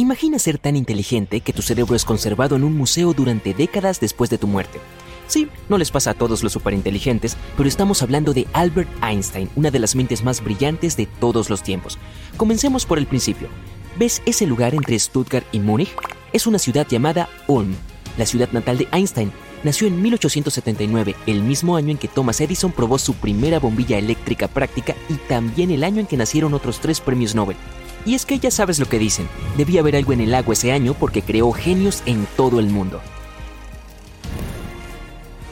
Imagina ser tan inteligente que tu cerebro es conservado en un museo durante décadas después de tu muerte. Sí, no les pasa a todos los superinteligentes, pero estamos hablando de Albert Einstein, una de las mentes más brillantes de todos los tiempos. Comencemos por el principio. ¿Ves ese lugar entre Stuttgart y Múnich? Es una ciudad llamada Ulm, la ciudad natal de Einstein. Nació en 1879, el mismo año en que Thomas Edison probó su primera bombilla eléctrica práctica y también el año en que nacieron otros tres premios Nobel. Y es que ya sabes lo que dicen, debía haber algo en el agua ese año porque creó genios en todo el mundo.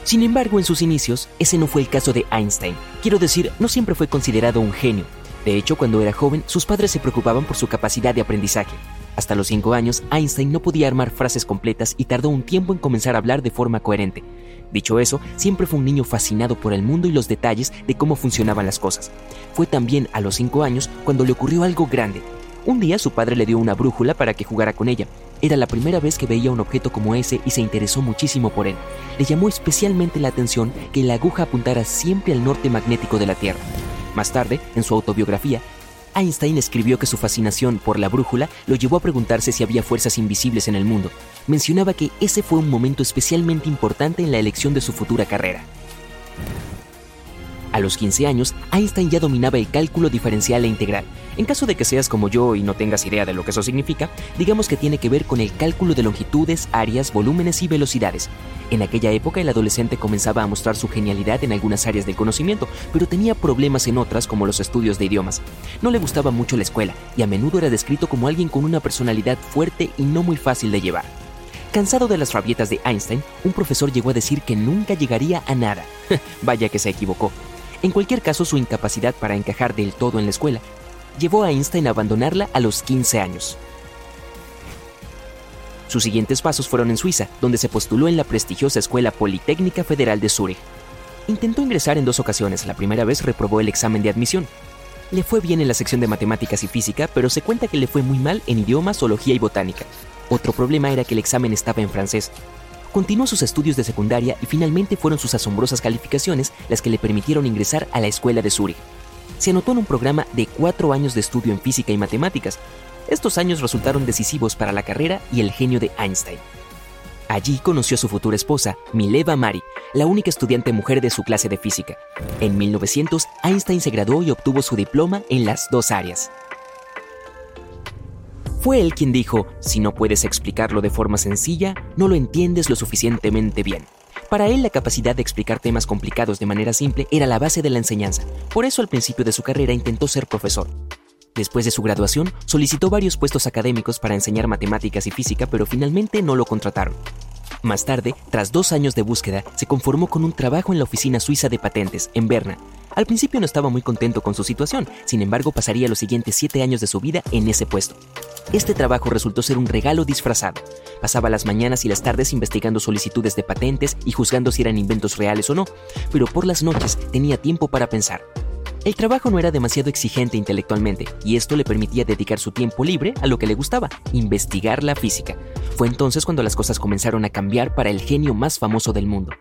Sin embargo, en sus inicios, ese no fue el caso de Einstein. Quiero decir, no siempre fue considerado un genio. De hecho, cuando era joven, sus padres se preocupaban por su capacidad de aprendizaje. Hasta los 5 años, Einstein no podía armar frases completas y tardó un tiempo en comenzar a hablar de forma coherente. Dicho eso, siempre fue un niño fascinado por el mundo y los detalles de cómo funcionaban las cosas. Fue también a los 5 años cuando le ocurrió algo grande. Un día su padre le dio una brújula para que jugara con ella. Era la primera vez que veía un objeto como ese y se interesó muchísimo por él. Le llamó especialmente la atención que la aguja apuntara siempre al norte magnético de la Tierra. Más tarde, en su autobiografía, Einstein escribió que su fascinación por la brújula lo llevó a preguntarse si había fuerzas invisibles en el mundo. Mencionaba que ese fue un momento especialmente importante en la elección de su futura carrera. A los 15 años, Einstein ya dominaba el cálculo diferencial e integral. En caso de que seas como yo y no tengas idea de lo que eso significa, digamos que tiene que ver con el cálculo de longitudes, áreas, volúmenes y velocidades. En aquella época el adolescente comenzaba a mostrar su genialidad en algunas áreas del conocimiento, pero tenía problemas en otras como los estudios de idiomas. No le gustaba mucho la escuela y a menudo era descrito como alguien con una personalidad fuerte y no muy fácil de llevar. Cansado de las rabietas de Einstein, un profesor llegó a decir que nunca llegaría a nada. Vaya que se equivocó. En cualquier caso, su incapacidad para encajar del todo en la escuela llevó a Einstein a abandonarla a los 15 años. Sus siguientes pasos fueron en Suiza, donde se postuló en la prestigiosa Escuela Politécnica Federal de Zúrich. Intentó ingresar en dos ocasiones, la primera vez reprobó el examen de admisión. Le fue bien en la sección de matemáticas y física, pero se cuenta que le fue muy mal en idioma, zoología y botánica. Otro problema era que el examen estaba en francés, Continuó sus estudios de secundaria y finalmente fueron sus asombrosas calificaciones las que le permitieron ingresar a la escuela de Zurich. Se anotó en un programa de cuatro años de estudio en física y matemáticas. Estos años resultaron decisivos para la carrera y el genio de Einstein. Allí conoció a su futura esposa, Mileva Mari, la única estudiante mujer de su clase de física. En 1900, Einstein se graduó y obtuvo su diploma en las dos áreas. Fue él quien dijo, si no puedes explicarlo de forma sencilla, no lo entiendes lo suficientemente bien. Para él la capacidad de explicar temas complicados de manera simple era la base de la enseñanza. Por eso al principio de su carrera intentó ser profesor. Después de su graduación, solicitó varios puestos académicos para enseñar matemáticas y física, pero finalmente no lo contrataron. Más tarde, tras dos años de búsqueda, se conformó con un trabajo en la oficina suiza de patentes, en Berna. Al principio no estaba muy contento con su situación, sin embargo pasaría los siguientes siete años de su vida en ese puesto. Este trabajo resultó ser un regalo disfrazado. Pasaba las mañanas y las tardes investigando solicitudes de patentes y juzgando si eran inventos reales o no, pero por las noches tenía tiempo para pensar. El trabajo no era demasiado exigente intelectualmente y esto le permitía dedicar su tiempo libre a lo que le gustaba, investigar la física. Fue entonces cuando las cosas comenzaron a cambiar para el genio más famoso del mundo.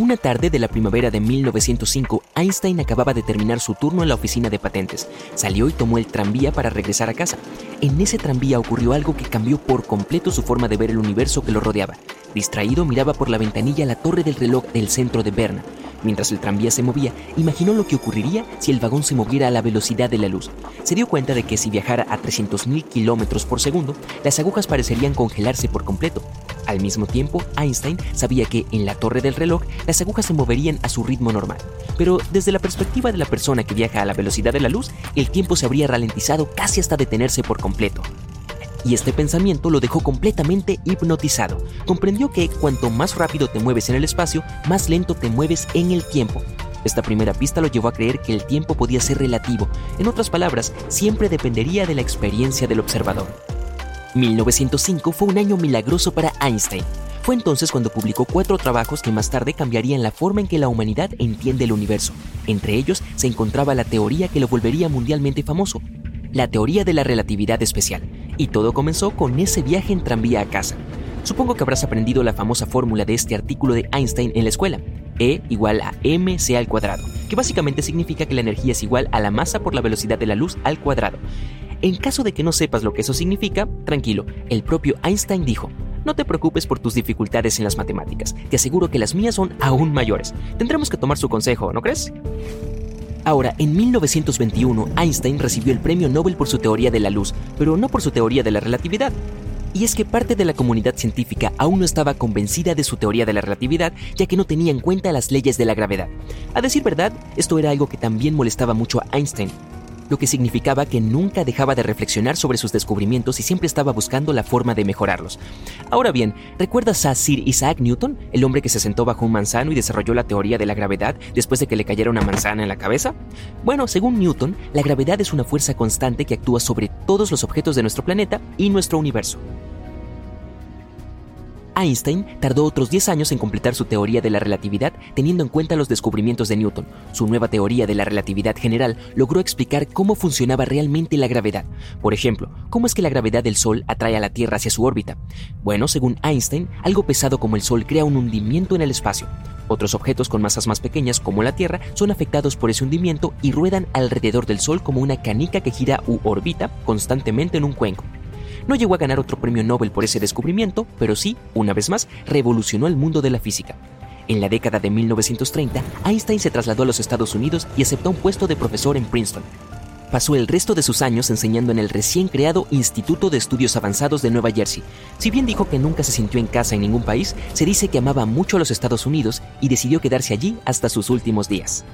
Una tarde de la primavera de 1905, Einstein acababa de terminar su turno en la oficina de patentes. Salió y tomó el tranvía para regresar a casa. En ese tranvía ocurrió algo que cambió por completo su forma de ver el universo que lo rodeaba. Distraído miraba por la ventanilla la torre del reloj del centro de Berna. Mientras el tranvía se movía, imaginó lo que ocurriría si el vagón se moviera a la velocidad de la luz. Se dio cuenta de que si viajara a 300.000 kilómetros por segundo, las agujas parecerían congelarse por completo. Al mismo tiempo, Einstein sabía que en la torre del reloj las agujas se moverían a su ritmo normal. Pero desde la perspectiva de la persona que viaja a la velocidad de la luz, el tiempo se habría ralentizado casi hasta detenerse por completo y este pensamiento lo dejó completamente hipnotizado. Comprendió que cuanto más rápido te mueves en el espacio, más lento te mueves en el tiempo. Esta primera pista lo llevó a creer que el tiempo podía ser relativo, en otras palabras, siempre dependería de la experiencia del observador. 1905 fue un año milagroso para Einstein. Fue entonces cuando publicó cuatro trabajos que más tarde cambiarían la forma en que la humanidad entiende el universo. Entre ellos se encontraba la teoría que lo volvería mundialmente famoso, la teoría de la relatividad especial. Y todo comenzó con ese viaje en tranvía a casa. Supongo que habrás aprendido la famosa fórmula de este artículo de Einstein en la escuela. E igual a mc al cuadrado, que básicamente significa que la energía es igual a la masa por la velocidad de la luz al cuadrado. En caso de que no sepas lo que eso significa, tranquilo, el propio Einstein dijo, no te preocupes por tus dificultades en las matemáticas, te aseguro que las mías son aún mayores. Tendremos que tomar su consejo, ¿no crees? Ahora, en 1921, Einstein recibió el premio Nobel por su teoría de la luz, pero no por su teoría de la relatividad. Y es que parte de la comunidad científica aún no estaba convencida de su teoría de la relatividad, ya que no tenía en cuenta las leyes de la gravedad. A decir verdad, esto era algo que también molestaba mucho a Einstein, lo que significaba que nunca dejaba de reflexionar sobre sus descubrimientos y siempre estaba buscando la forma de mejorarlos. Ahora bien, ¿recuerdas a Sir Isaac Newton, el hombre que se sentó bajo un manzano y desarrolló la teoría de la gravedad después de que le cayera una manzana en la cabeza? Bueno, según Newton, la gravedad es una fuerza constante que actúa sobre todos los objetos de nuestro planeta y nuestro universo. Einstein tardó otros 10 años en completar su teoría de la relatividad teniendo en cuenta los descubrimientos de Newton. Su nueva teoría de la relatividad general logró explicar cómo funcionaba realmente la gravedad. Por ejemplo, cómo es que la gravedad del Sol atrae a la Tierra hacia su órbita. Bueno, según Einstein, algo pesado como el Sol crea un hundimiento en el espacio. Otros objetos con masas más pequeñas, como la Tierra, son afectados por ese hundimiento y ruedan alrededor del Sol como una canica que gira u orbita constantemente en un cuenco. No llegó a ganar otro premio Nobel por ese descubrimiento, pero sí, una vez más, revolucionó el mundo de la física. En la década de 1930, Einstein se trasladó a los Estados Unidos y aceptó un puesto de profesor en Princeton. Pasó el resto de sus años enseñando en el recién creado Instituto de Estudios Avanzados de Nueva Jersey. Si bien dijo que nunca se sintió en casa en ningún país, se dice que amaba mucho a los Estados Unidos y decidió quedarse allí hasta sus últimos días.